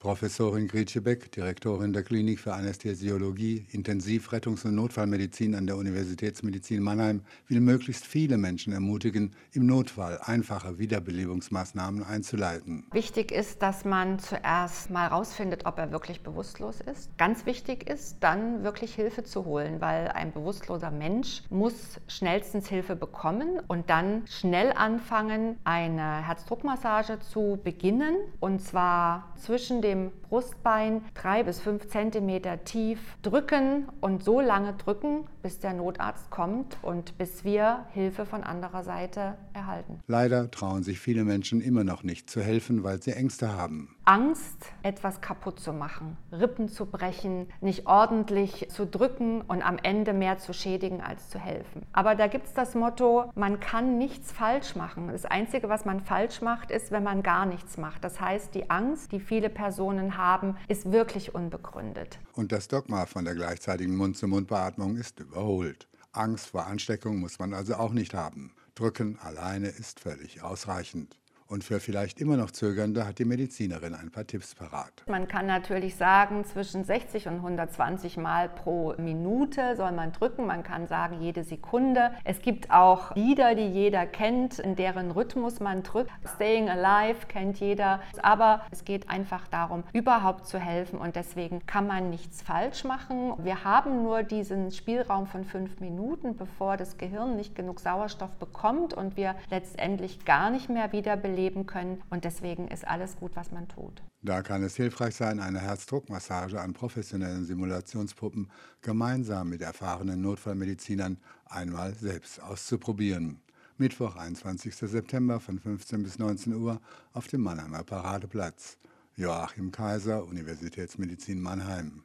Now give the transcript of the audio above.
Professorin Gretche Beck, Direktorin der Klinik für Anästhesiologie, Intensiv-, Rettungs- und Notfallmedizin an der Universitätsmedizin Mannheim, will möglichst viele Menschen ermutigen, im Notfall einfache Wiederbelebungsmaßnahmen einzuleiten. Wichtig ist, dass man zuerst mal rausfindet, ob er wirklich bewusstlos ist. Ganz wichtig ist, dann wirklich Hilfe zu holen, weil ein bewusstloser Mensch muss schnellstens Hilfe bekommen und dann schnell anfangen, eine Herzdruckmassage zu beginnen und zwar zwischen den dem Brustbein drei bis fünf Zentimeter tief drücken und so lange drücken, bis der Notarzt kommt und bis wir Hilfe von anderer Seite erhalten. Leider trauen sich viele Menschen immer noch nicht zu helfen, weil sie Ängste haben. Angst, etwas kaputt zu machen, Rippen zu brechen, nicht ordentlich zu drücken und am Ende mehr zu schädigen als zu helfen. Aber da gibt es das Motto, man kann nichts falsch machen. Das Einzige, was man falsch macht, ist, wenn man gar nichts macht. Das heißt, die Angst, die viele Personen haben, ist wirklich unbegründet. Und das Dogma von der gleichzeitigen Mund-zu-Mund-Beatmung ist überholt. Angst vor Ansteckung muss man also auch nicht haben. Drücken alleine ist völlig ausreichend. Und für vielleicht immer noch Zögernde hat die Medizinerin ein paar Tipps parat. Man kann natürlich sagen, zwischen 60 und 120 Mal pro Minute soll man drücken. Man kann sagen, jede Sekunde. Es gibt auch Lieder, die jeder kennt, in deren Rhythmus man drückt. Staying Alive kennt jeder. Aber es geht einfach darum, überhaupt zu helfen. Und deswegen kann man nichts falsch machen. Wir haben nur diesen Spielraum von fünf Minuten, bevor das Gehirn nicht genug Sauerstoff bekommt und wir letztendlich gar nicht mehr wiederbeleben leben können. Und deswegen ist alles gut, was man tut. Da kann es hilfreich sein, eine Herzdruckmassage an professionellen Simulationspuppen gemeinsam mit erfahrenen Notfallmedizinern einmal selbst auszuprobieren. Mittwoch, 21. September von 15 bis 19 Uhr auf dem Mannheimer Paradeplatz. Joachim Kaiser, Universitätsmedizin Mannheim.